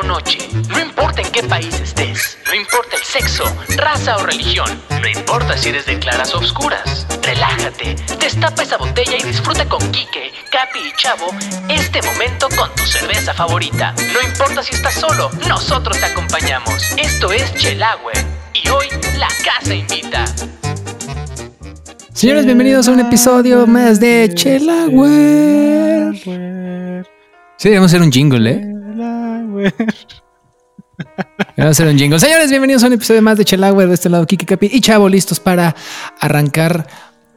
o noche, no importa en qué país estés, no importa el sexo, raza o religión, no importa si eres de claras o oscuras. Relájate, destapa esa botella y disfruta con Quique, Capi y Chavo este momento con tu cerveza favorita. No importa si estás solo, nosotros te acompañamos. Esto es Chelagüe y hoy la casa invita. Señores, bienvenidos a un episodio más de Chelagüe. Sí, debemos hacer un jingle, ¿eh? Vamos a hacer un jingle. Señores, bienvenidos a un episodio más de Chelagüe. De este lado, Kiki Capi y Chavo, listos para arrancar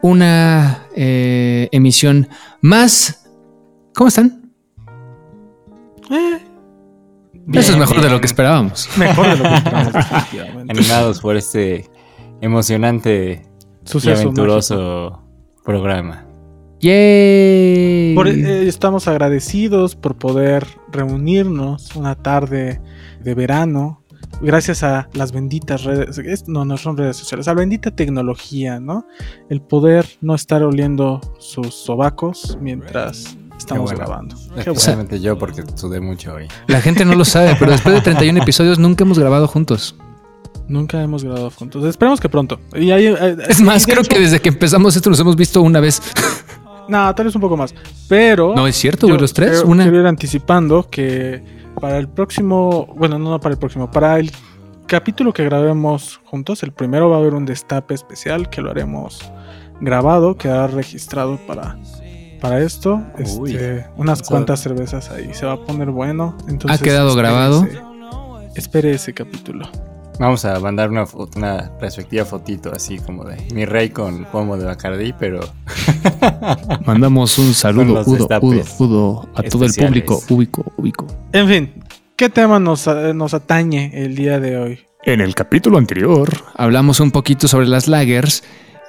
una eh, emisión más. ¿Cómo están? Eh, Eso es mejor de lo que esperábamos. mejor de lo que esperábamos, animados por este emocionante y Suceso aventuroso programa. ¡Yay! Por- eh, estamos agradecidos por poder reunirnos una tarde de verano. Gracias a las benditas redes, es- no, no son redes sociales, a la bendita tecnología, ¿no? El poder no estar oliendo sus sobacos mientras estamos bueno. grabando. Bueno. Especialmente yo porque sudé mucho hoy. La gente no lo sabe, pero después de 31 episodios nunca hemos grabado juntos. Nunca hemos grabado juntos. Esperemos que pronto. Y hay- eh, Es más, creo hecho- que desde que empezamos esto nos hemos visto una vez. No, tal vez un poco más. Pero. No, es cierto, güey, los tres. quiero- Una. Quiero ir anticipando que para el próximo. Bueno, no, no para el próximo. Para el capítulo que grabemos juntos, el primero va a haber un destape especial que lo haremos grabado, quedará registrado para. Para esto, Uy. este, unas cuantas cervezas ahí. Se va a poner bueno. Entonces, ¿Ha quedado grabado? Espere ese capítulo. Vamos a mandar una, una respectiva fotito así como de mi rey con pomo de Bacardí, pero Mandamos un saludo, Udo, Udo, Udo, a todo el público, ubico, ubico. En fin, ¿qué tema nos, nos atañe el día de hoy? En el capítulo anterior hablamos un poquito sobre las lagers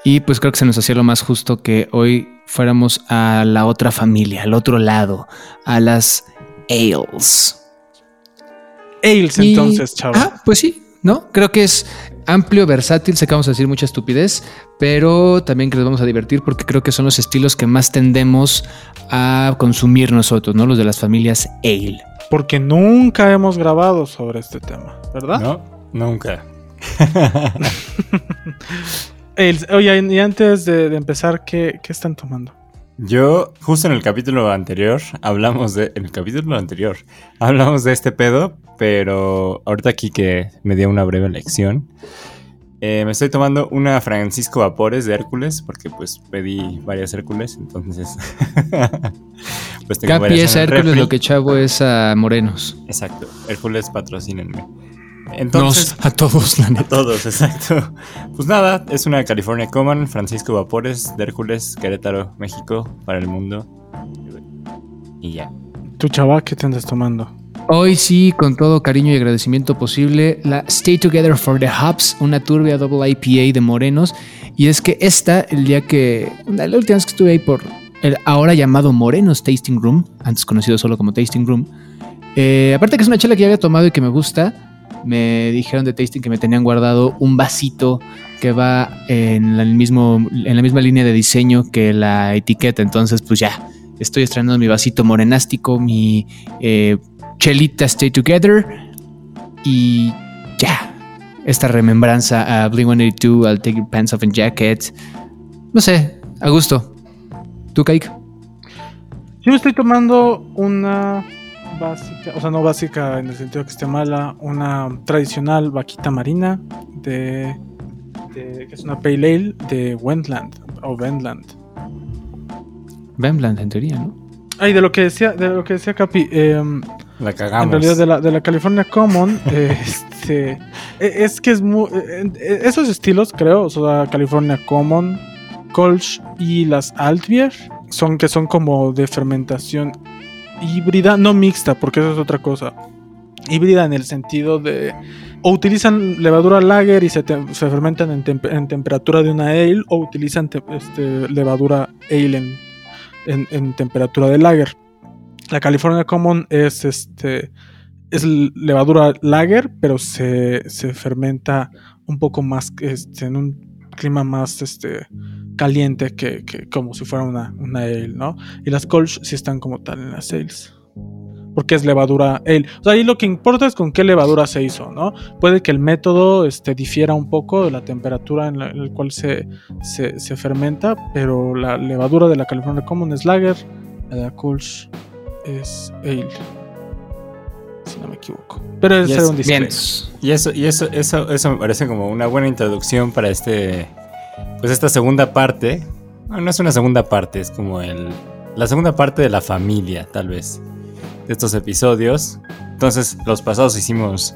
y pues creo que se nos hacía lo más justo que hoy fuéramos a la otra familia, al otro lado, a las ales. Ales, Y- entonces, chavo. Ah, pues sí, ¿no? Creo que es amplio, versátil, sé que vamos a decir mucha estupidez, pero también que nos vamos a divertir porque creo que son los estilos que más tendemos a consumir nosotros, ¿no? Los de las familias ale. Porque nunca hemos grabado sobre este tema, ¿verdad? no, nunca. El- oye, y antes de, de empezar, ¿qué, qué están tomando? Yo, justo en el capítulo anterior, hablamos de. En el capítulo anterior, hablamos de este pedo, pero ahorita aquí que me dio una breve lección. eh, me estoy tomando una Francisco Vapores de Hércules, porque pues pedí varias Hércules, entonces. pues tengo Capi es Hércules, refri. lo que Chavo es a Morenos. Exacto, Hércules patrocínenme. Entonces. Nos, a todos, la A neta. todos, exacto. Pues nada, es una California Common, Francisco Vapores, de Hércules, Querétaro, México, para el mundo. Y ya. ¿Tu chava qué te andas tomando? Hoy sí, con todo cariño y agradecimiento posible, la Stay Together for the Hubs, una turbia double IPA de Morenos. Y es que esta, el día que, la última vez que estuve ahí por el ahora llamado Morenos Tasting Room, antes conocido solo como Tasting Room, eh, aparte que es una chela que ya había tomado y que me gusta, me dijeron de Tasting que me tenían guardado un vasito que va en el mismo, en la misma línea de diseño que la etiqueta. Entonces, pues ya, estoy estrenando mi vasito morenástico, mi eh, chelita Stay Together y ya. Esta remembranza a Blink 182, al Take Your Pants Off and Jacket. No sé, a gusto. ¿Tú, Kike? Yo me estoy tomando una básica, o sea, no básica en el sentido que esté mala, una tradicional vaquita marina de, de- que es una pale ale de Wendland o Wendland. Bembland, en teoría, ¿no? Ay, de lo que decía, de lo que decía Capi, em, La cagamos. en realidad de la, de la California Common, eh, este, e- es que es muy, eh, eh, esos estilos creo, o sea, California Common, Kolsch y las Altbier, son que son como de fermentación híbrida, no mixta, porque eso es otra cosa. Híbrida en el sentido de o utilizan levadura lager y se, fermentan en, tempe- en temperatura de una ale o utilizan te- este, levadura ale en, en- temperatura de lager. La California Common es este es levadura lager, pero se, se fermenta un poco más este, en un clima más este caliente que, como si fuera una, una ale, ¿no? Y las Kolsch sí están como tal en las ales. porque es levadura ale. Ahí lo que importa es con qué levadura se hizo, ¿no? Puede que el método este, difiera un poco de la temperatura en la, cual se, se, se fermenta, pero la levadura de la California Common es lager, la de la Kolsch es ale. Si no me equivoco. Pero es un. Bien. Y eso, y eso, eso, eso me parece como una buena introducción para este. Pues esta segunda parte. No, no es una segunda parte, es como el. La segunda parte de la familia, tal vez. De estos episodios. Entonces, los pasados hicimos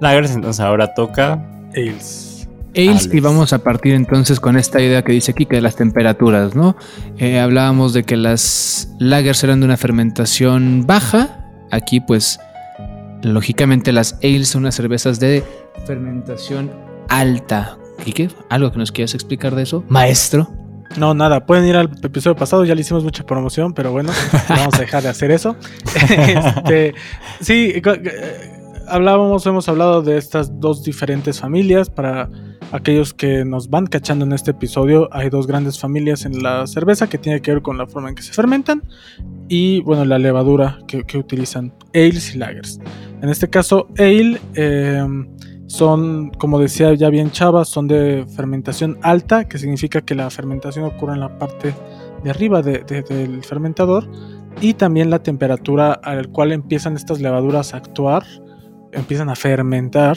lagers, entonces ahora toca. Ales. Ales, y vamos a partir entonces con esta idea que dice aquí, que de las temperaturas, ¿no? Eh, hablábamos de que las lagers eran de una fermentación baja. Aquí, pues, lógicamente las ales son unas cervezas de fermentación alta. Quique, ¿algo que nos quieras explicar de eso? Maestro. No, nada, pueden ir al episodio pasado, ya le hicimos mucha promoción, pero bueno, vamos a dejar de hacer eso. Este, sí, eh, hablábamos, hemos hablado de estas dos diferentes familias. Para aquellos que nos van cachando en este episodio, hay dos grandes familias en la cerveza que tiene que ver con la forma en que se fermentan y, bueno, la levadura que, utilizan, ales y lagers. En este caso, ale... eh, son, como decía ya bien Chava, son de fermentación alta, que significa que la fermentación ocurre en la parte de arriba de- de- del fermentador y también la temperatura a cual empiezan estas levaduras a actuar, empiezan a fermentar,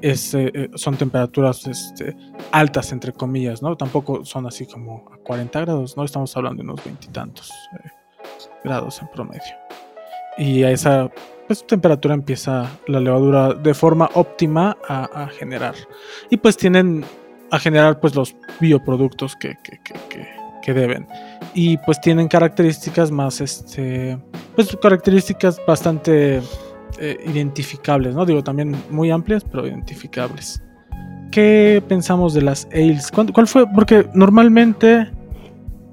es, eh, eh, son temperaturas este, altas, entre comillas, ¿no? Tampoco son así como a 40 grados, ¿no? Estamos hablando de unos veintitantos eh, grados en promedio. Y a esa pues, temperatura empieza la levadura de forma óptima a, a generar. Y pues tienen a generar pues los bioproductos que, que, que, que- que deben. Y pues tienen características más, este, pues características bastante eh, identificables, ¿no? Digo, también muy amplias, pero identificables. ¿Qué pensamos de las ales? ¿Cuál, fue? Porque normalmente...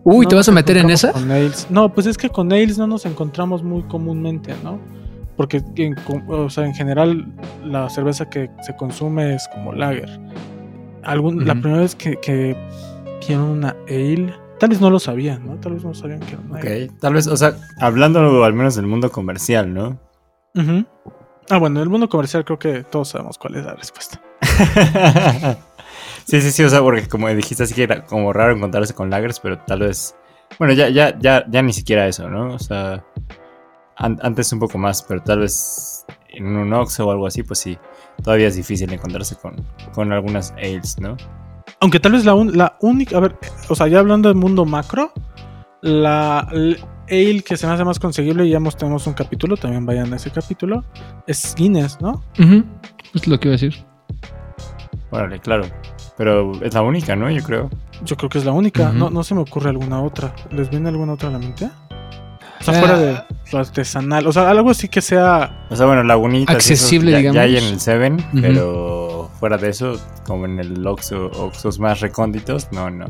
Uy, no ¿te vas a meter en esa? con ales. No, pues es que con ales no nos encontramos muy comúnmente, ¿no? Porque en, o sea, en general la cerveza que se consume es como lager. Algún, La primera vez que, que vieron una ale, tal vez no lo sabían, ¿no? Tal vez no sabían que era una ale. Ok, tal vez, o sea, hablando al menos del mundo comercial, ¿no? Ujú. Ah, bueno, en el mundo comercial creo que todos sabemos cuál es la respuesta. sí, sí, sí, o sea, porque como dijiste, así que era como raro encontrarse con lagers, pero tal vez. Bueno, ya, ya, ya, ya ni siquiera eso, ¿no? O sea, an- antes un poco más, pero tal vez en un Oxxo o algo así, pues sí, todavía es difícil encontrarse con, con algunas ales, ¿no? Aunque tal vez la, un- la única, a ver, o sea, ya hablando del mundo macro, la ale que se me hace más conseguible, y ya hemos, tenemos un capítulo, también vayan a ese capítulo, es Guinness, ¿no? Es lo que iba a decir. Órale, claro. Pero es la única, ¿no? Yo creo. Yo creo que es la única, no, no se me ocurre alguna otra. ¿Les viene alguna otra a la mente? O sea, Ah. fuera de lo artesanal, o sea, algo así que sea... O sea, bueno, Lagunita. sí, eso Accesible, ya, digamos. Ya hay en el Seven, pero fuera de eso, como en el Oxxo, Oxxos más recónditos, no, no.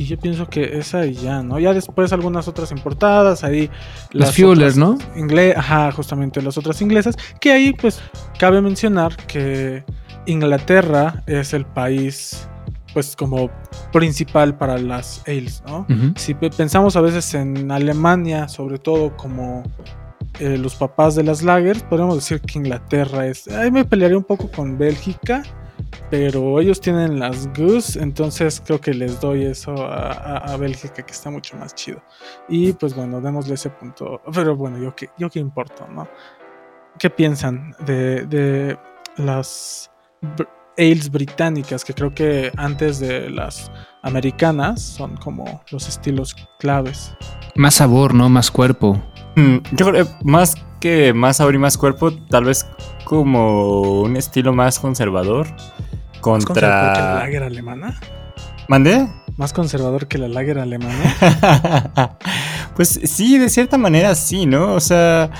Sí, yo pienso que esa y ya, ¿no? Ya después algunas otras importadas, ahí... Las Fueler, otras ¿no? ingle- Ajá, justamente las otras inglesas. Que ahí, pues, cabe mencionar que Inglaterra es el país, pues, como principal para las ales, ¿no? Si pe- pensamos a veces en Alemania, sobre todo como eh, los papás de las lagers, podríamos decir que Inglaterra es. Ahí me pelearía un poco con Bélgica, pero ellos tienen las Goose, entonces creo que les doy eso a, a- a Bélgica, que está mucho más chido. Y pues bueno, démosle ese punto. Pero bueno, yo qué, yo qué importo, ¿no? ¿Qué piensan de, de las br- ales británicas, que creo que antes de las americanas son como los estilos claves? Más sabor, ¿no? Más cuerpo. Mm, Yo creo que más que más y más cuerpo, tal vez como un estilo más conservador ¿Más conservador que la contra... lager alemana? ¿Mandé? ¿Más conservador que la lager alemana? pues sí, de cierta manera sí, ¿no? O sea,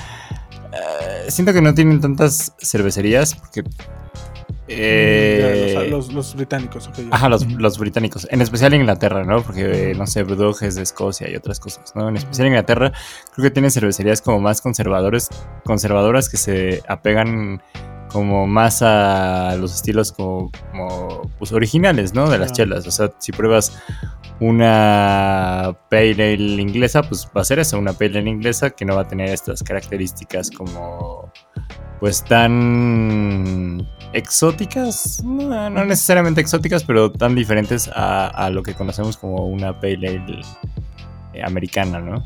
eh, siento que no tienen tantas cervecerías porque... eh, Ya, los, los- los británicos. Ajá, los, británicos. En especial Inglaterra, ¿no? Porque, eh, no sé, Brewdog es de Escocia y otras cosas, ¿no? En especial Inglaterra, creo que tienen cervecerías como más conservadores, conservadoras que se apegan como más a los estilos como, como, pues, originales, ¿no? De las chelas. O sea, si pruebas una pale ale inglesa, pues va a ser eso, una pale ale inglesa que no va a tener estas características como pues tan exóticas, no, necesariamente exóticas, pero tan diferentes a, lo que conocemos como una pale ale eh, americana, ¿no?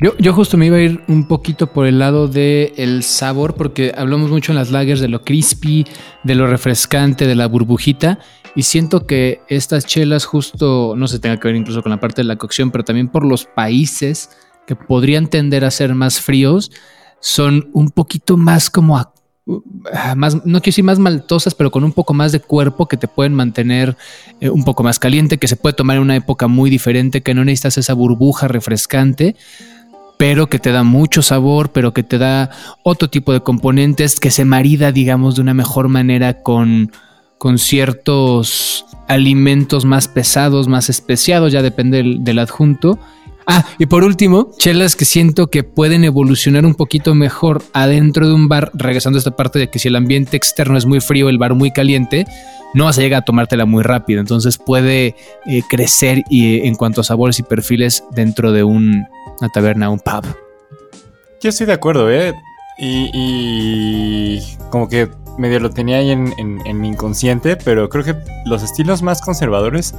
Yo, yo, justo me iba a ir un poquito por el lado del el sabor, porque hablamos mucho en las lagers de lo crispy, de lo refrescante, de la burbujita, y siento que estas chelas justo, no se tenga que ver incluso con la parte de la cocción, pero también por los países que podrían tender a ser más fríos, son un poquito más como a, más, no quiero decir más maltosas, pero con un poco más de cuerpo que te pueden mantener eh, un poco más caliente, que se puede tomar en una época muy diferente, que no necesitas esa burbuja refrescante, pero que te da mucho sabor, pero que te da otro tipo de componentes, que se marida, digamos, de una mejor manera con con ciertos alimentos más pesados, más especiados, ya depende del, del, adjunto. Ah, y por último, chelas que siento que pueden evolucionar un poquito mejor adentro de un bar, regresando a esta parte de que si el ambiente externo es muy frío, el bar muy caliente, no vas a llegar a tomártela muy rápido, entonces puede eh, crecer y, en cuanto a sabores y perfiles dentro de un, una taberna, un pub. Yo estoy de acuerdo, ¿eh? Y como que medio lo tenía ahí en, en, mi inconsciente, pero creo que los estilos más conservadores,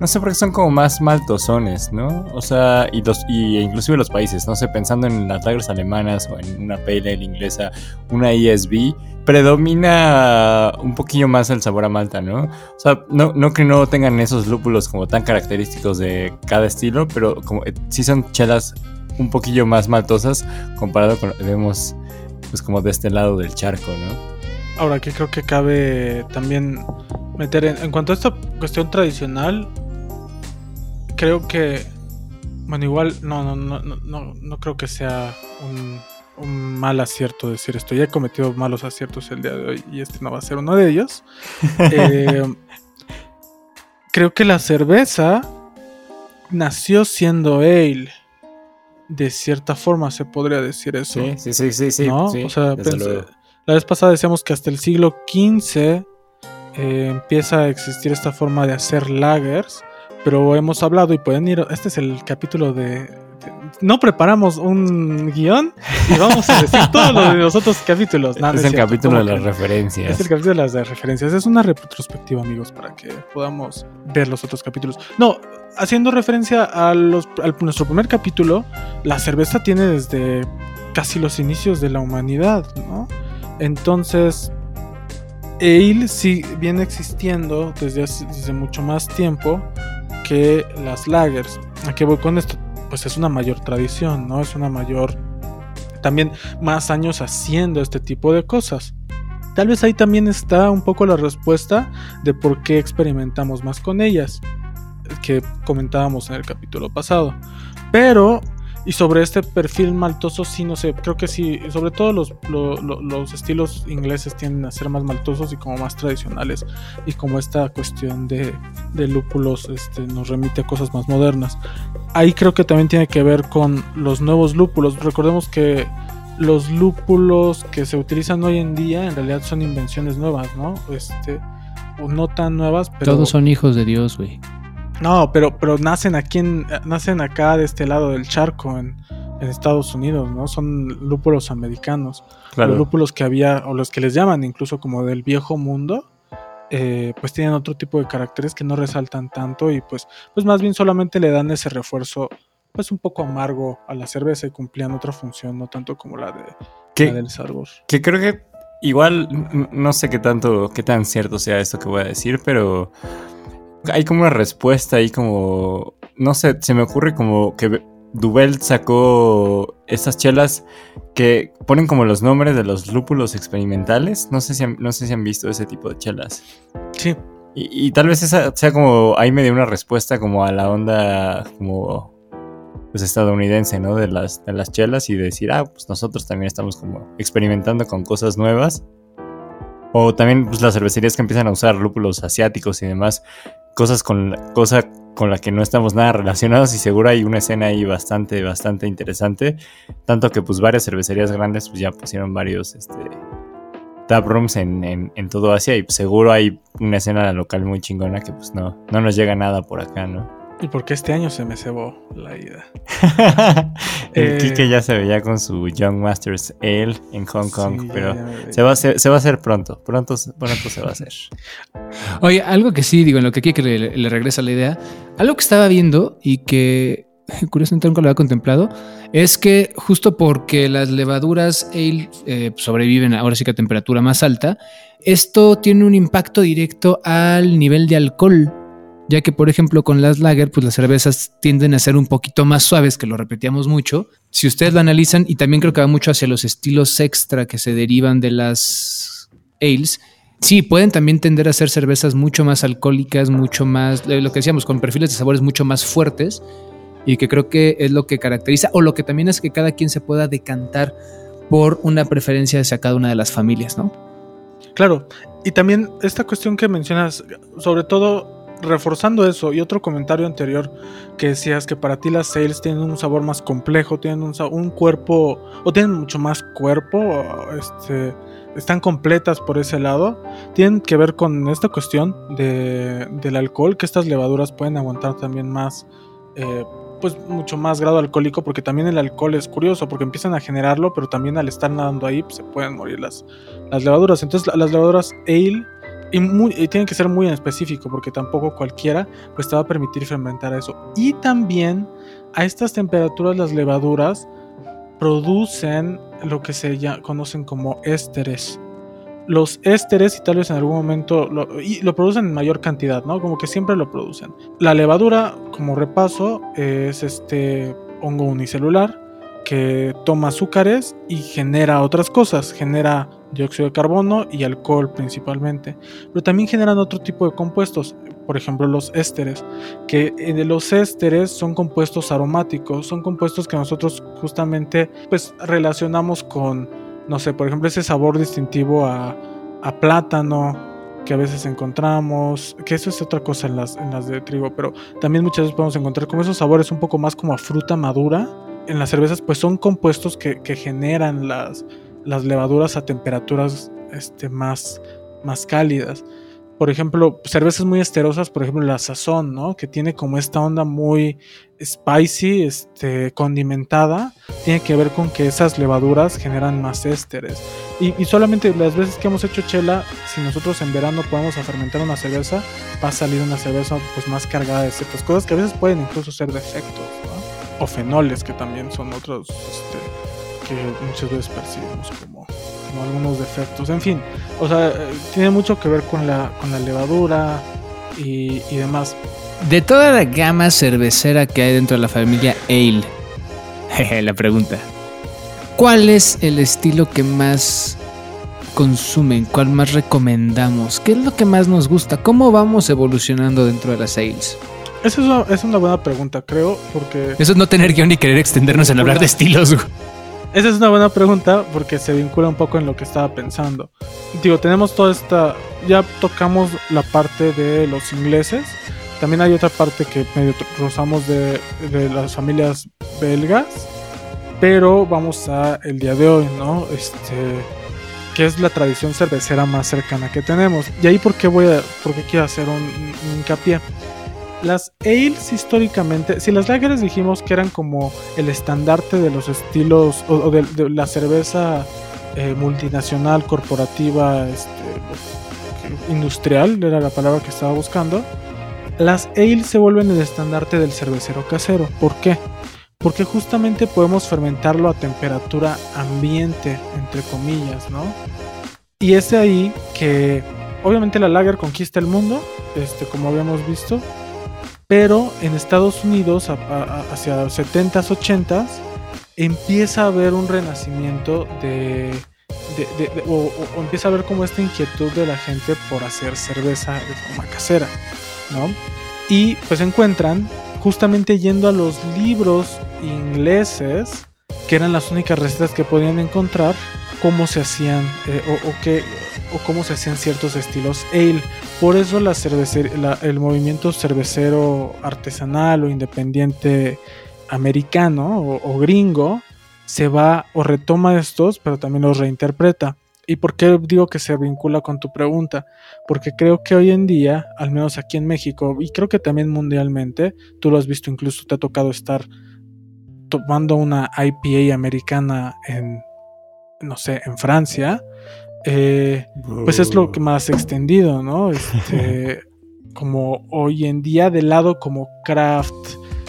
no sé por qué son como más maltosones, ¿no? O sea, y, los, y inclusive los países, no sé, pensando en las lagers alemanas o en una pale ale inglesa, una ESB, predomina un poquillo más el sabor a malta, ¿no? O sea, no, no que no tengan esos lúpulos como tan característicos de cada estilo, pero como eh, sí son chelas un poquillo más maltosas comparado con lo que vemos pues como de este lado del charco, ¿no? Ahora que creo que cabe también meter en, en, cuanto a esta cuestión tradicional, creo que, bueno, igual no, no, no, no, no creo que sea un, un, mal acierto decir esto. Ya he cometido malos aciertos el día de hoy y este no va a ser uno de ellos. eh, creo que la cerveza nació siendo ale. De cierta forma se podría decir eso. Sí, sí, sí, sí. ¿no? sí o sea, pensé, la vez pasada decíamos que hasta el siglo XV eh, empieza a existir esta forma de hacer lagers, pero hemos hablado y pueden ir, este es el capítulo de... de no preparamos un guion y vamos a decir todo lo de los otros capítulos. Es, no es, el cierto, capítulo de las referencias. Es el capítulo de las referencias. Es una retrospectiva, amigos, para que podamos ver los otros capítulos. No, haciendo referencia a, los, a nuestro primer capítulo, la cerveza tiene desde casi los inicios de la humanidad, ¿no? Entonces, Ale sí viene existiendo desde, hace, mucho más tiempo que las lagers. ¿A qué voy con esto? Pues es una mayor tradición, ¿no? Es una mayor... También más años haciendo este tipo de cosas. Tal vez ahí también está un poco la respuesta de por qué experimentamos más con ellas, que comentábamos en el capítulo pasado. Pero y sobre este perfil maltoso, sí, no sé, creo que sí, sobre todo los, lo, lo, los estilos ingleses tienden a ser más maltosos y como más tradicionales. Y como esta cuestión de, de lúpulos este, nos remite a cosas más modernas. Ahí creo que también tiene que ver con los nuevos lúpulos. Recordemos que los lúpulos que se utilizan hoy en día en realidad son invenciones nuevas, ¿no? Este, o no tan nuevas, pero... Todos son hijos de Dios, güey. No, pero, pero nacen aquí en, nacen acá de este lado del charco en, en Estados Unidos, ¿no? Son lúpulos americanos. Claro. Los lúpulos que había, o los que les llaman incluso como del viejo mundo, eh, pues tienen otro tipo de caracteres que no resaltan tanto y pues, pues más bien solamente le dan ese refuerzo pues un poco amargo a la cerveza y cumplían otra función, no tanto como la, de, ¿Qué? la del sabor. Que creo que igual, no sé qué tanto, qué tan cierto sea esto que voy a decir, pero hay como una respuesta ahí como, no sé, se me ocurre como que Duvel sacó estas chelas que ponen como los nombres de los lúpulos experimentales. No sé si han, no sé si han visto ese tipo de chelas. Sí. Y, y, tal vez esa sea como ahí me dio una respuesta como a la onda como pues estadounidense, ¿no? De las, de las chelas y decir, ah, pues nosotros también estamos como experimentando con cosas nuevas. O también pues, las cervecerías que empiezan a usar lúpulos asiáticos y demás cosas con cosa con la que no estamos nada relacionados y seguro hay una escena ahí bastante, bastante interesante. Tanto que pues varias cervecerías grandes pues ya pusieron varios este, tap rooms en, en, en todo Asia y seguro hay una escena local muy chingona que pues no, no nos llega nada por acá, ¿no? Y porque este año se me cebó la ida. el Eh, Kike ya se veía con su Young Masters Ale en Hong Kong, Sí, pero se va, a hacer, se va a hacer pronto. Pronto, pronto se va a hacer. Oye, algo que sí, digo, en lo que le, le regresa la idea, algo que estaba viendo y que curiosamente nunca lo había contemplado, es que justo porque las levaduras ale eh, sobreviven ahora sí que a temperatura más alta, esto tiene un impacto directo al nivel de alcohol. Ya que, por ejemplo, con las lager, pues las cervezas tienden a ser un poquito más suaves, que lo repetíamos mucho. Si ustedes lo analizan, y también creo que va mucho hacia los estilos extra que se derivan de las ales, Sí, pueden también tender a ser cervezas mucho más alcohólicas, mucho más, eh, lo que decíamos, con perfiles de sabores mucho más fuertes y que creo que es lo que caracteriza o lo que también es que cada quien se pueda decantar por una preferencia hacia cada una de las familias, ¿no? Claro, y también esta cuestión que mencionas, sobre todo reforzando eso y otro comentario anterior que decías que para ti las sales tienen un sabor más complejo, tienen un, un cuerpo o tienen mucho más cuerpo, este, están completas por ese lado, tienen que ver con esta cuestión de, del alcohol, que estas levaduras pueden aguantar también más, eh, pues mucho más grado alcohólico, porque también el alcohol es curioso, porque empiezan a generarlo, pero también al estar nadando ahí pues, se pueden morir las, las levaduras. Entonces la- las levaduras ale y, muy, y tienen que ser muy en específico porque tampoco cualquiera pues te va a permitir fermentar eso. Y también a estas temperaturas las levaduras producen lo que se ya conocen como ésteres. Los ésteres, y tal vez en algún momento lo, y lo producen en mayor cantidad, ¿no? Como que siempre lo producen. La levadura, como repaso, es este hongo unicelular que toma azúcares y genera otras cosas. Genera dióxido de carbono y alcohol principalmente. Pero también generan otro tipo de compuestos, por ejemplo los ésteres, que eh, de los ésteres son compuestos aromáticos, son compuestos que nosotros justamente pues relacionamos con, no sé, por ejemplo ese sabor distintivo a, plátano que a veces encontramos, que eso es otra cosa en las, de trigo, pero también muchas veces podemos encontrar como esos sabores un poco más como a fruta madura. En las cervezas pues son compuestos que generan las, las levaduras a temperaturas este, más, más cálidas. Por ejemplo, cervezas muy esterosas, por ejemplo, la sazón, ¿no? Que tiene como esta onda muy spicy, este, condimentada, tiene que ver con que esas levaduras generan más ésteres. Y, solamente las veces que hemos hecho chela, si nosotros en verano podemos fermentar una cerveza, va a salir una cerveza pues más cargada de ciertas cosas que a veces pueden incluso ser defectos. O fenoles, que también son otros este, que muchas veces percibimos como, como algunos defectos. En fin, o sea, eh, tiene mucho que ver con la, con la levadura y, y demás. De toda la gama cervecera que hay dentro de la familia Ale, jeje, la pregunta, ¿cuál es el estilo que más consumen? ¿Cuál más recomendamos? ¿Qué es lo que más nos gusta? ¿Cómo vamos evolucionando dentro de las ales? Esa es una, es una buena pregunta, creo, porque... Eso es no tener guion ni querer extendernos en hablar de estilos. güey. Esa es una buena pregunta porque se vincula un poco en lo que estaba pensando. Digo, tenemos toda esta. Ya tocamos la parte de los ingleses. También hay otra parte que medio rozamos de, de las familias belgas. Pero vamos a el día de hoy, ¿no? Este. Que es la tradición cervecera más cercana que tenemos. Y ahí, ¿por qué voy a. por qué quiero hacer un hincapié? Las ales históricamente, si las lagers dijimos que eran como el estandarte de los estilos o, o de, de la cerveza eh, multinacional, corporativa, este, industrial, era la palabra que estaba buscando, las ales se vuelven el estandarte del cervecero casero. ¿Por qué? Porque justamente podemos fermentarlo a temperatura ambiente, entre comillas, ¿no? Y es de ahí que obviamente la lager conquista el mundo, este, como habíamos visto, pero en Estados Unidos, hacia 70s, 80s, empieza a haber un renacimiento de. o, empieza a haber como esta inquietud de la gente por hacer cerveza de forma casera, ¿no? Y pues encuentran, justamente yendo a los libros ingleses, que eran las únicas recetas que podían encontrar, cómo se hacían eh, o, o o cómo se hacían ciertos estilos ale. Por eso el movimiento cervecero artesanal o independiente americano o, o gringo se va o retoma estos, pero también los reinterpreta. ¿Y por qué digo que se vincula con tu pregunta? Porque creo que hoy en día, al menos aquí en México, y creo que también mundialmente, tú lo has visto, incluso te ha tocado estar tomando una IPA americana en, no sé, en Francia, eh, pues es lo que más extendido, ¿no? Este, como hoy en día del lado como craft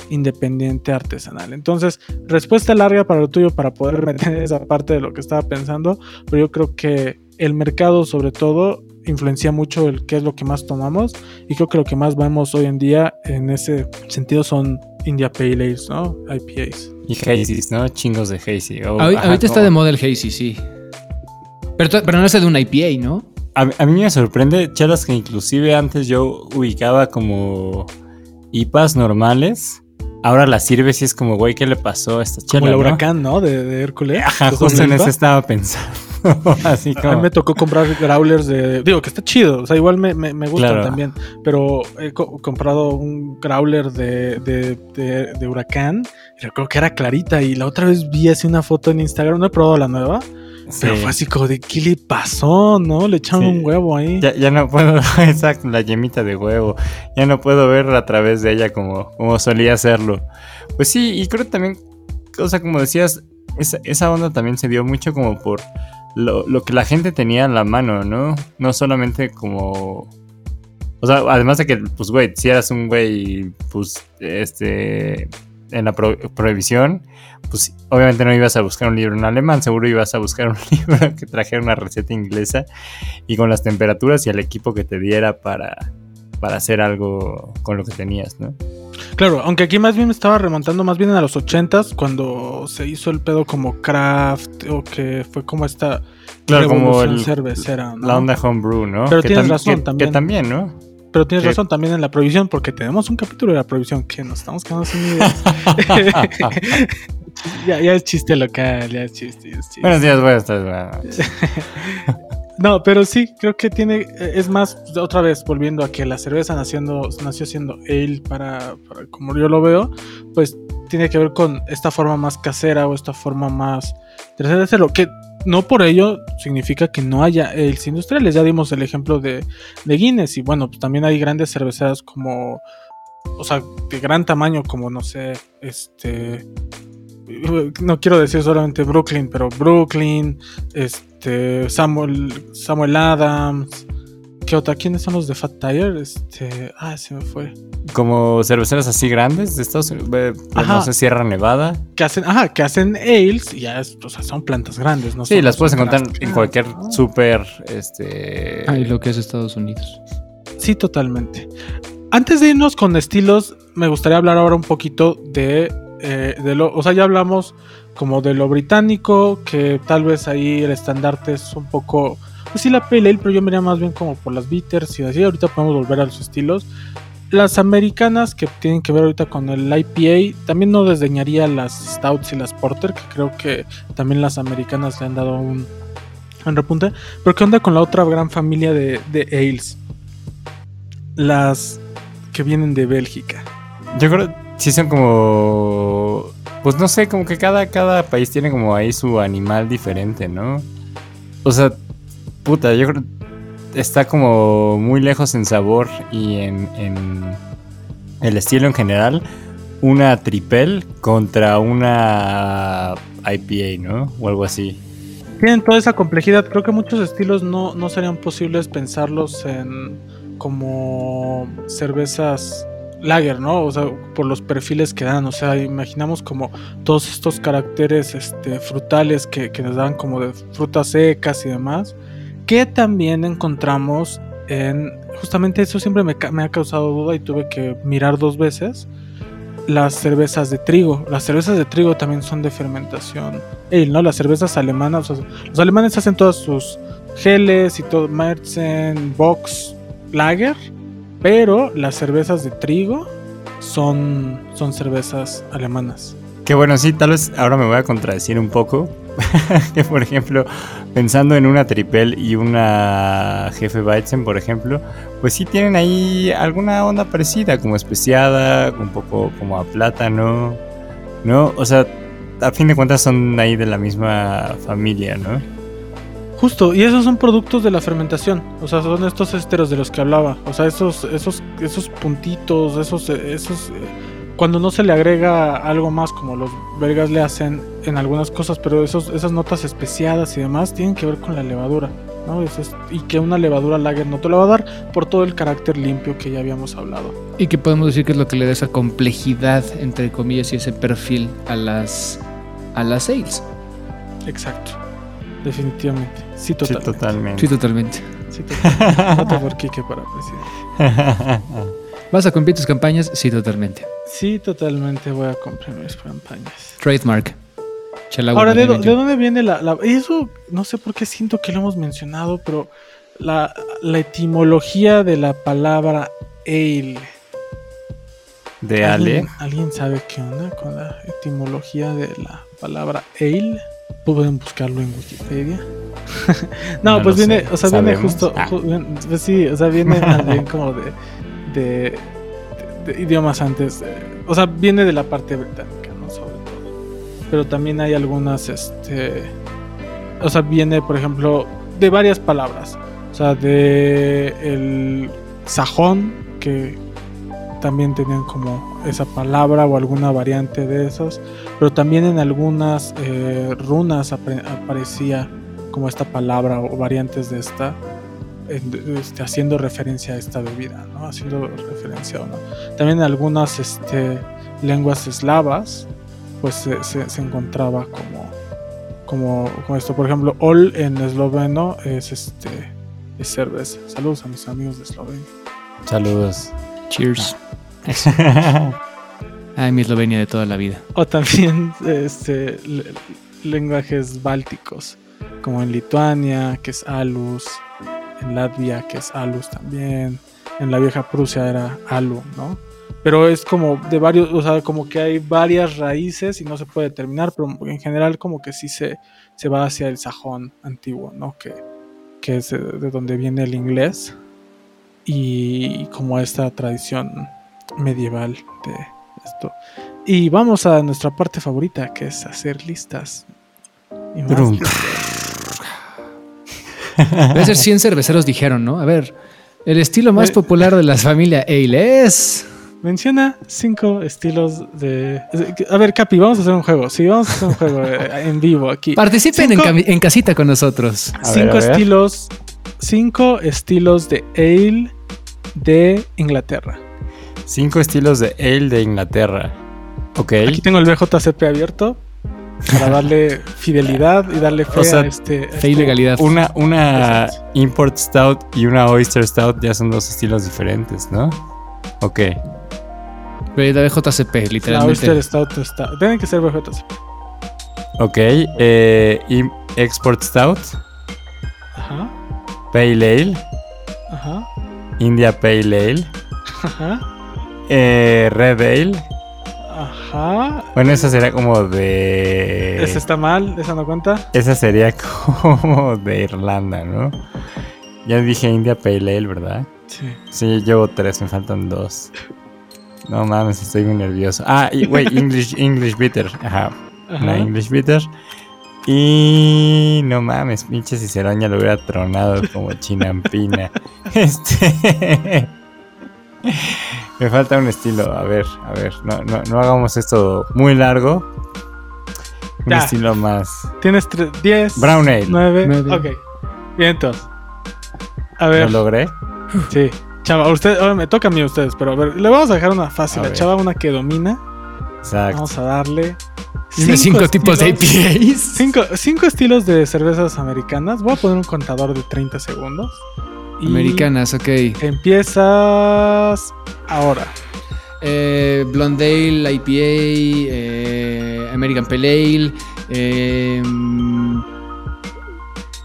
independiente artesanal. Entonces, respuesta larga para lo tuyo para poder meter esa parte de lo que estaba pensando, pero yo creo que el mercado sobre todo influencia mucho el qué es lo que más tomamos y creo que lo que más vemos hoy en día en ese sentido son India Pale Ales, ¿no? IPAs. Y Hazy's, ¿no? Chingos de Hazy. Oh, Ahorita ajá, está de moda el Hazy, sí. Pero, pero no es de una IPA, ¿no? A, a mí me sorprende chelas que inclusive antes yo ubicaba como IPAs normales. Ahora las sirves y es como, güey, ¿qué le pasó a esta chela? Como el no? huracán, ¿no? De, de Hércules. Ajá, justo en eso estaba pensando. Así A como. mí me tocó comprar growlers de. Digo, que está chido. O sea, igual me, me, me gustan Claro. también. Pero he co- comprado un growler de, de, de, de Huracán. Y recuerdo que era clarita. Y la otra vez vi así una foto en Instagram. No he probado la nueva. Pero fue así como de ¿qué le pasó? ¿No? Le echaron Sí. un huevo ahí. Ya, ya no puedo, exacto, la yemita de huevo. Ya no puedo ver a través de ella como, como solía hacerlo. Pues sí, y creo también, o sea, como decías, esa, esa onda también se dio mucho como por lo, lo que la gente tenía en la mano, ¿no? No solamente como. O sea, además de que, pues, güey, si eras un güey, pues, este. En la pro- prohibición, pues obviamente no ibas a buscar un libro en alemán, seguro ibas a buscar un libro que trajera una receta inglesa y con las temperaturas y el equipo que te diera para, para hacer algo con lo que tenías, ¿no? Claro, aunque aquí más bien me estaba remontando más bien a los ochentas cuando se hizo el pedo como craft o que fue como esta Claro, como revolución el- cervecera, ¿no? La onda homebrew, ¿no? Pero Que tienes razón, que- también. Que también, ¿no? Pero tienes Sí. razón también en la prohibición, porque tenemos un capítulo de la prohibición que nos estamos quedando sin ideas. ya, ya es chiste local, ya es chiste, ya es chiste. Buenos días, buenas tardes. No, pero sí, creo que tiene, eh, es más, otra vez, volviendo a que la cerveza naciendo, nació siendo ale para, para como yo lo veo, pues tiene que ver con esta forma más casera o esta forma más tercera de hacerlo, que no por ello significa que no haya ales industriales, ya dimos el ejemplo de, de Guinness y bueno, pues también hay grandes cerveceras como, o sea, de gran tamaño como, no sé, este... No quiero decir solamente Brooklyn, pero Brooklyn, este Samuel Samuel Adams ¿qué otra? ¿quiénes son los de Fat Tire? este ah se me fue Como cerveceras así grandes de Estados Unidos, eh, Ajá. no sé, Sierra Nevada. que hacen ajá que hacen ales y ya es, o sea, son plantas grandes no Sí, son- las puedes encontrar en Ah, cualquier ah. súper, este... Ay, lo que es Estados Unidos. Sí, totalmente. Antes de irnos con estilos, me gustaría hablar ahora un poquito de, eh, de lo, o sea, ya hablamos como de lo británico, que tal vez ahí el estandarte es un poco, pues sí la pale ale, pero yo me iría más bien como por las bitters y así, ahorita podemos volver a los estilos. Las americanas que tienen que ver ahorita con el IPA, también no desdeñaría las stouts y las porter, que creo que también las americanas le han dado un, un repunte. Pero ¿qué onda con la otra gran familia de, de ales? Las que vienen de Bélgica. Yo creo que sí son como. Pues no sé, como que cada, cada país tiene como ahí su animal diferente, ¿no? O sea, puta, yo creo está como muy lejos en sabor y en, en el estilo en general. Una tripel contra una IPA, ¿no? O algo así. Tienen toda esa complejidad. Creo que muchos estilos no, no serían posibles pensarlos en como cervezas lager, ¿no? O sea, por los perfiles que dan. O sea, imaginamos como todos estos caracteres este, frutales que, que dan como de frutas secas y demás. Que también encontramos en. Justamente eso siempre me, ha causado duda y tuve que mirar dos veces. Las cervezas de trigo. Las cervezas de trigo también son de fermentación ¿no? Las cervezas alemanas. los alemanes hacen todas sus geles y todo, Märzen, Box, Lager, pero las cervezas de trigo son, son cervezas alemanas. Que bueno, sí, tal vez ahora me voy a contradecir un poco. que por ejemplo, pensando en una tripel y una jefe Weizen, por ejemplo, pues sí tienen ahí alguna onda parecida, como especiada, un poco como a plátano, ¿no? O sea, a fin de cuentas son ahí de la misma familia, ¿no? Justo, y esos son productos de la fermentación. O sea, son estos ésteros de los que hablaba. O sea, esos, esos, esos puntitos, esos, esos. eh, Cuando no se le agrega algo más, como los belgas le hacen en algunas cosas, pero esos, esas notas especiadas y demás tienen que ver con la levadura. ¿no? Eso es- y que una levadura lager no te lo va a dar por todo el carácter limpio que ya habíamos hablado. Y que podemos decir que es lo que le da esa complejidad, entre comillas, y ese perfil a las, a las sales. Exacto. Definitivamente. Sí, Sí, totalmente. totalmente. Sí, totalmente. Sí, totalmente. Voto por Quique para presidente. ¿Vas a cumplir tus campañas? Sí, totalmente. Sí, totalmente voy a comprar mis campañas. Trademark. Chalagua Ahora, ¿de, dó- 2021. de dónde viene la, la- Eso no sé por qué siento que lo hemos mencionado, pero la, la etimología de la palabra ale. De Ale. ¿Alguien, ¿Alguien sabe qué onda con la etimología de la palabra ale? Pueden buscarlo en Wikipedia. no, No pues viene, sé. o sea, viene justo, Ah. ju- bien- pues sí, o sea, viene más bien como de, de, de- idiomas antes, eh, o sea, viene de la parte británica, ¿no? Sobre todo. Pero también hay algunas, este, o sea, viene, por ejemplo, de varias palabras, o sea, de el sajón, que también tenían como esa palabra o alguna variante de esos, pero también en algunas eh, runas aparecía como esta palabra o variantes de esta, este, haciendo referencia a esta bebida, ¿no? Haciendo referencia o no. También en algunas este, lenguas eslavas, pues se, se- se encontraba como, como, como esto. Por ejemplo, ol en esloveno es este es cerveza. Saludos a mis amigos de Eslovenia. Saludos. Cheers. Ay, mi Eslovenia de toda la vida. O también este, le- lenguajes bálticos, como en Lituania, que es Alus, en Latvia, que es Alus también, en la vieja Prusia era Alu, ¿no? Pero es como de varios, o sea, como que hay varias raíces y no se puede determinar, pero en general como que sí se, se va hacia el sajón antiguo, ¿no? Que, que es de, de donde viene el inglés y como esta tradición medieval de esto. Y vamos a nuestra parte favorita, que es hacer listas. Y más listas. Debe ser 100 cerveceros dijeron, ¿no? A ver, el estilo más Eh. popular de la familia Ale es... Menciona cinco estilos de. A ver, Capi, vamos a hacer un juego. Sí, vamos a hacer un juego eh, en vivo aquí. Participen en, Cinco- cami- en casita con nosotros. A cinco ver. estilos. Cinco estilos de ale de Inglaterra. Cinco estilos de ale de Inglaterra. Ok. Aquí tengo el BJCP abierto para darle fidelidad y darle fe O sea, a este. Fe y este- legalidad. Una, una Exacto. Import Stout y una Oyster Stout ya son dos estilos diferentes, ¿no? Ok. Ve, La BJCP, La literalmente. Oyster Stout está. Tienen que ser BJCP. Ok. eh, Export Stout, Ajá. Pale Ale, Ajá. India Pale Ale, Ajá. eh, Red Ale. Ajá. Bueno, esa sería como de... Esa está mal, esa no cuenta. Esa sería como de Irlanda, ¿no? Ya dije India Pale Ale, ¿verdad? Sí. Sí, llevo tres, me faltan dos. No mames, estoy muy nervioso. Ah, y güey, English, English Bitter. Ajá, Ajá. English Bitter. Y no mames, pinche ciceroña lo hubiera tronado como chinampina. Este. Me falta un estilo. A ver, a ver. No, no, no hagamos esto muy largo. Un Ya. estilo más. Tienes 10. Brown Ale. 9. Nueve. Ok. Bien, entonces. A ¿Lo ver, logré? sí. Chava, usted, ahora me toca a mí a ustedes, pero a ver, le vamos a dejar una fácil. A. Chava, una que domina. Exacto. Vamos a darle. Dime cinco tipos de IPAs. Cinco, cinco estilos de cervezas americanas. Voy a poner un contador de 30 segundos. Y Americanas, ok. Empiezas ahora. Eh, Blonde Ale, IPA, eh, American Pale Ale. eh,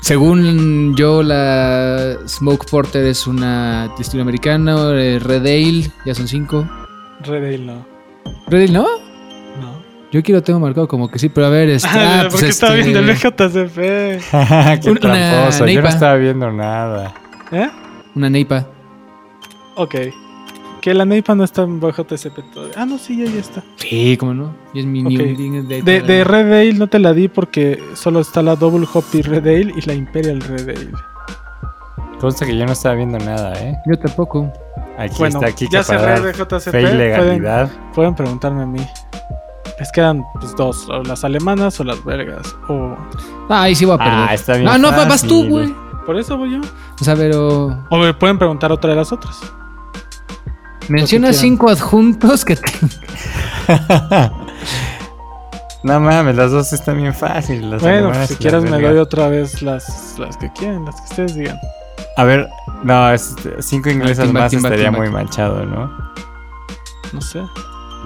según yo, la Smoke Porter es una estilo americano. eh, Red Ale, ya son cinco. Red Ale no. ¿Red Ale no? No. Yo aquí lo tengo marcado como que sí, pero a ver, este, Ah, ah, pues porque estaba este, viendo el BJCP. Qué Una tramposo. Yo no estaba viendo nada. ¿Eh? Una neipa. Ok. Que la Neipa no está bajo TCP todavía. Ah, no, sí, ya, ya está. Sí, cómo no. Y es mi. New de, De, de Red Ale no te la di porque solo está la Double Hoppy Red Ale y la Imperial Red Ale. Consta que yo no estaba viendo nada, ¿eh? Yo tampoco. Aquí Bueno, está aquí ya cerré de JCP. Pueden, legalidad. pueden preguntarme a mí. Les quedan pues, dos, o las alemanas o las belgas. O... Ah, ahí sí voy a perder. Ah, está bien No, no, vas fácil. tú, güey. Por eso voy yo. O sea, pero. O me pueden preguntar otra de las otras. Menciona quieran. cinco adjuntos que te... no mames, las dos están bien fáciles. las bueno, si quieres me doy otra vez las, las que quieren, las que ustedes digan. A ver, no, es- cinco inglesas más estaría muy manchado, ¿no? No sé,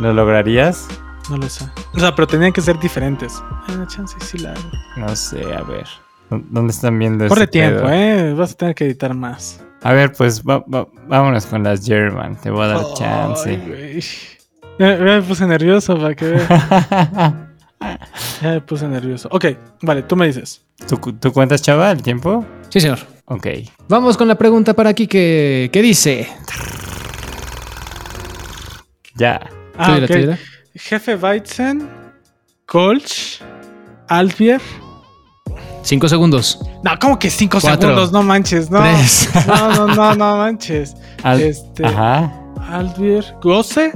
¿Lo lograrías? no lo sé. O sea, pero tenían que ser diferentes. Hay una chance y sí la hago. No sé, a ver. ¿Dó- ¿Dónde están viendo Corre este tiempo, pedo? eh. Vas a tener que editar más. A ver, pues va- va- vámonos con las German. Te voy a dar chance. güey. Ya, ya me puse nervioso para que. Ya me puse nervioso. Ok, vale, tú me dices. ¿Tú, tú cuentas, chava, el tiempo? Sí, señor. Ok. Vamos con la pregunta para aquí que, que dice. Ya. Ah, Tú dila, ok. tú dila. Jefe Weizen, Kolsch, Altbier. Cinco segundos. No, ¿cómo que cinco Cuatro. segundos? No manches, no. Tres. No, no, no, no manches. Al- Este, Ajá. Altbier, Gosse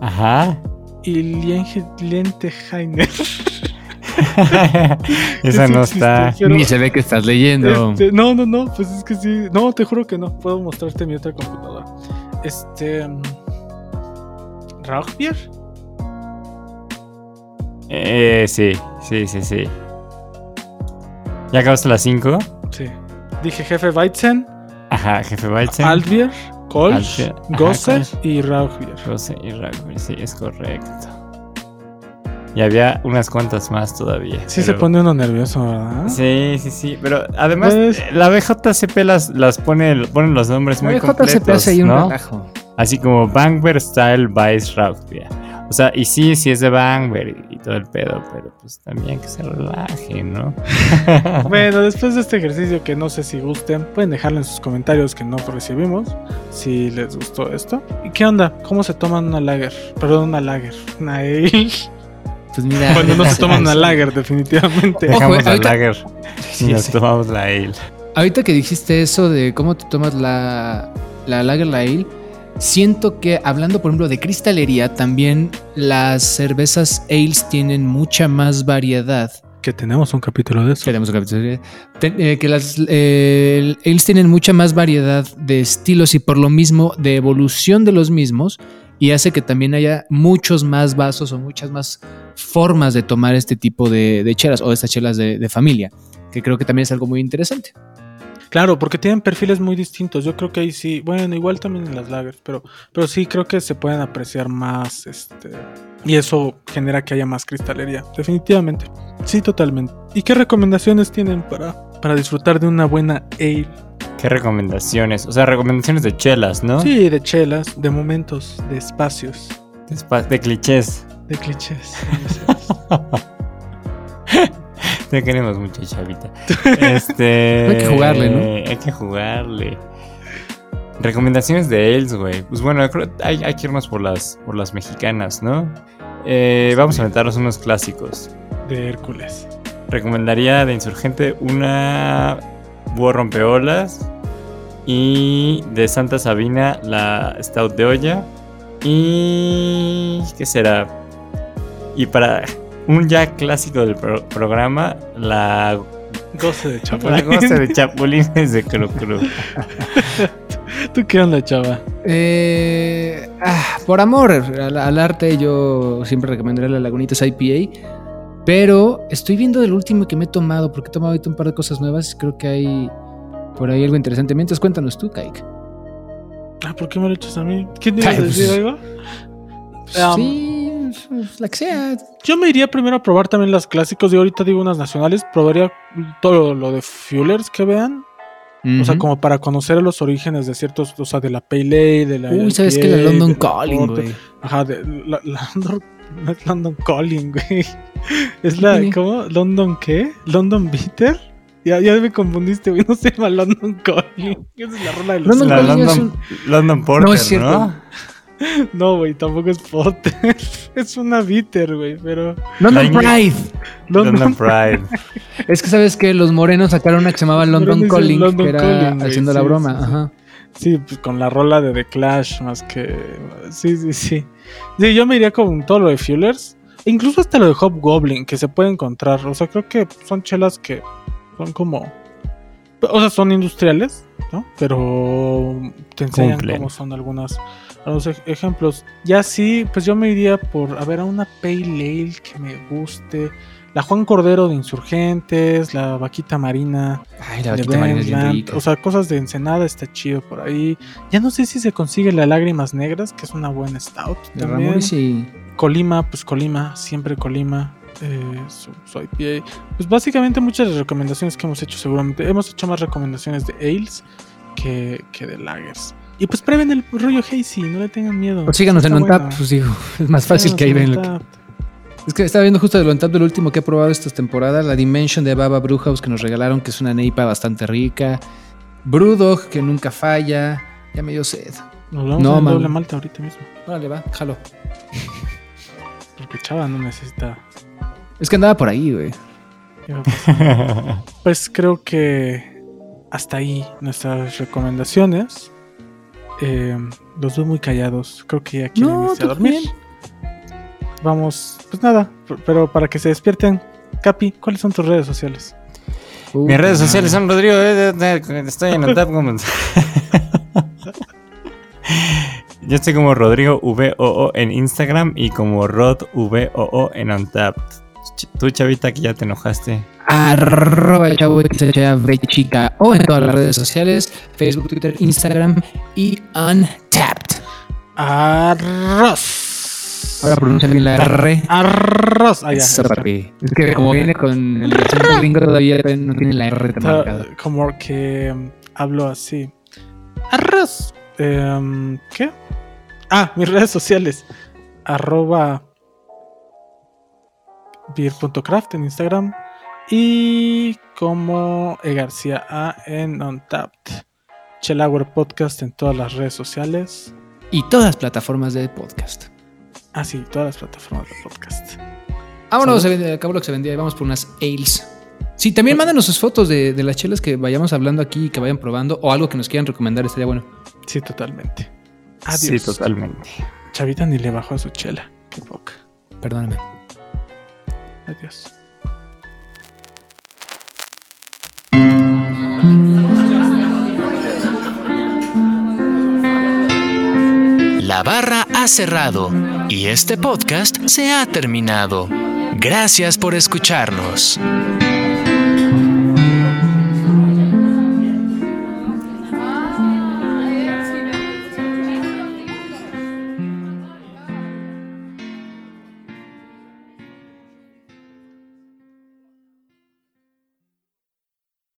Ajá. y Lienge- Lienteheiner. Esa no existe, está. Ni se ve que estás leyendo. Este, no, no, no, pues es que sí. No, te juro que no. Puedo mostrarte mi otra computadora. Este. um, Rauchbier. Eh, sí, sí, sí, sí. ¿Ya acabaste las cinco? Sí. Dije jefe Weizen, Ajá, jefe Weizen. Altbier, Kolsch, Altbier, ajá, Gosse Kolsch. y Rauchbier. José y Rugby, sí, es correcto. Y había unas cuantas más todavía. Sí se pone uno nervioso, ¿verdad? Sí, sí, sí. Pero además, Pues- la BJCP las, las pone, ponen los nombres muy El JCP completos, hace ahí un ¿no? relajo. Así como Bangber Style Vice Rugby. O sea, y sí, sí es de Bangber y, y todo el pedo, pero pues también que se relaje, ¿no? Bueno, después de este ejercicio que no sé si gusten, pueden dejarlo en sus comentarios que no recibimos, si les gustó esto. ¿Y qué onda? ¿Cómo se toman una lager? Perdón, una lager. Una ale. Pues mira. Cuando no se toman una lager, definitivamente. Ojo, Dejamos eh, la ahorita- lager Sí, y nos sí. tomamos la ale. Ahorita que dijiste eso de cómo te tomas la, la Lager la Ale, siento que hablando, por ejemplo, de cristalería, también las cervezas ales tienen mucha más variedad. Que tenemos un capítulo de eso. Queremos un capítulo de- te- eh, que las eh, ales tienen mucha más variedad de estilos y por lo mismo de evolución de los mismos y hace que también haya muchos más vasos o muchas más formas de tomar este tipo de, de chelas o estas chelas de, de familia, que creo que también es algo muy interesante. Claro, porque tienen perfiles muy distintos. Yo creo que ahí sí, bueno, igual también en las lagers, pero, pero sí creo que se pueden apreciar más, este, y eso genera que haya más cristalería, definitivamente. Sí, totalmente. ¿Y qué recomendaciones tienen para, para disfrutar de una buena ale? ¿Qué recomendaciones? O sea, recomendaciones de chelas, ¿no? Sí, de chelas, de momentos, de espacios, De, espa- de clichés. de clichés. Te queremos mucho, chavita. Este. Hay que jugarle, ¿no? Hay que jugarle. Recomendaciones de Ales, güey. Pues bueno, creo- hay, hay que irnos por las, por las mexicanas, ¿no? Eh, vamos a aventarnos unos clásicos. De Hércules. Recomendaría de Insurgente una Búho Rompeolas. Y de Santa Sabina la Stout de olla. Y. ¿Qué será? Y para un ya clásico del pro- programa, la Goce de la chapulín. goza de chapulines de Cru Cru. ¿Tú qué onda, chava? Eh, ah, por amor al, al arte, yo siempre recomendaría la Lagunitas IPA. Pero estoy viendo el último que me he tomado, porque he tomado ahorita un par de cosas nuevas. Creo que hay por ahí algo interesante. Mientras cuéntanos tú, Kaik. Ah, ¿por qué me lo echas a mí? ¿Quién te iba a decir algo? Um, sí, la que sea. Yo me iría primero a probar también las clásicos. Y ahorita digo unas nacionales. Probaría todo lo de Fuelers que vean. O sea, como para conocer los orígenes de ciertos, o sea, de la Pale Ale, de la. Uy, ¿sabes que la London Calling, güey? Ajá, de la, no es London Calling, güey. Es la, tiene? ¿cómo? ¿London qué? ¿London Bitter? Ya, ya me confundiste, güey. No se llama London Calling. Esa es la rola de los. London La London, London Porter, No, ¿no? es cierto. No, güey, tampoco es Porter. es una bitter, güey, pero. London La- Pride. London, London Pride. Es que sabes que los morenos sacaron una que se llamaba London Calling, London que era Calling, haciendo la sí, broma. sí, sí. Ajá. Sí, pues con la rola de The Clash, más que. Sí, sí, sí. Sí, yo me iría con todo lo de Fuelers. e Incluso hasta lo de Hobgoblin, que se puede encontrar. O sea, creo que son chelas que son como. O sea, son industriales, ¿no? Pero te enseñan Cumplen. cómo son algunas. Algunos ej- ejemplos. Ya sí, pues yo me iría por. A ver, a una Pale Ale que me guste. La Juan Cordero de Insurgentes, la Vaquita Marina Ay, la de vaquita marina es. O sea, cosas de Ensenada está chido por ahí. Ya no sé si se consigue la Lágrimas Negras, que es una buena stout. de también. Ramón sí. Colima, pues Colima, siempre Colima. Eh, su, su IPA. Pues básicamente muchas de las recomendaciones que hemos hecho, seguramente. Hemos hecho más recomendaciones de ales que, que de lagers. Y pues prueben el rollo hazy, no le tengan miedo. Pues síganos en OnTap, pues digo, es más fácil Síganos que ahí en ven lo que... Untappd. Es que estaba viendo justo de lo OnTap del último que he probado esta temporada, la Dimension de Baba Brewhouse que nos regalaron, que es una neipa bastante rica. Brewdog, que nunca falla. Ya me dio sed. Nos vamos No, a doble malta ahorita mismo. Órale, va, jalo. Porque Chava no necesita Es que andaba por ahí, güey. Pues creo que hasta ahí nuestras recomendaciones. Eh, los veo muy callados. Creo que ya quieren No, irse a dormir. Vamos, pues nada, pero para que se despierten. Capi, ¿cuáles son tus redes sociales? Mis redes sociales son Rodrigo. eh, Estoy en Untap como. Yo estoy como Rodrigo VOO en Instagram y como Rod VOO en Untap. Tú, chavita, que ya te enojaste. Arroba chavo chica o en todas las redes sociales, Facebook, Twitter, Instagram y Untapped. Arroz. Ahora pronuncia bien la R. Arroz. Ah, ya, Eso, está. papi. Es que como viene con el acento gringo todavía no tiene la R tan marcada. como que um, hablo así. Arroz. Em, ¿Qué? Ah, mis redes sociales. Arroba beer.craft en Instagram. Y como E García A en Untapped. Chelauer Podcast en todas las redes sociales. Y todas las plataformas de podcast. Ah, sí, todas las plataformas de podcast. Vámonos, Salud. se acabó lo que se vendía. Vamos por unas ales. Sí, también mándanos sus fotos de, de las chelas que vayamos hablando aquí y que vayan probando o algo que nos quieran recomendar. Estaría bueno. Sí, totalmente. Adiós. Sí, totalmente. Chavita ni le bajó a su chela. Qué poca. Perdóname. La barra ha cerrado y este podcast se ha terminado. Gracias por escucharnos.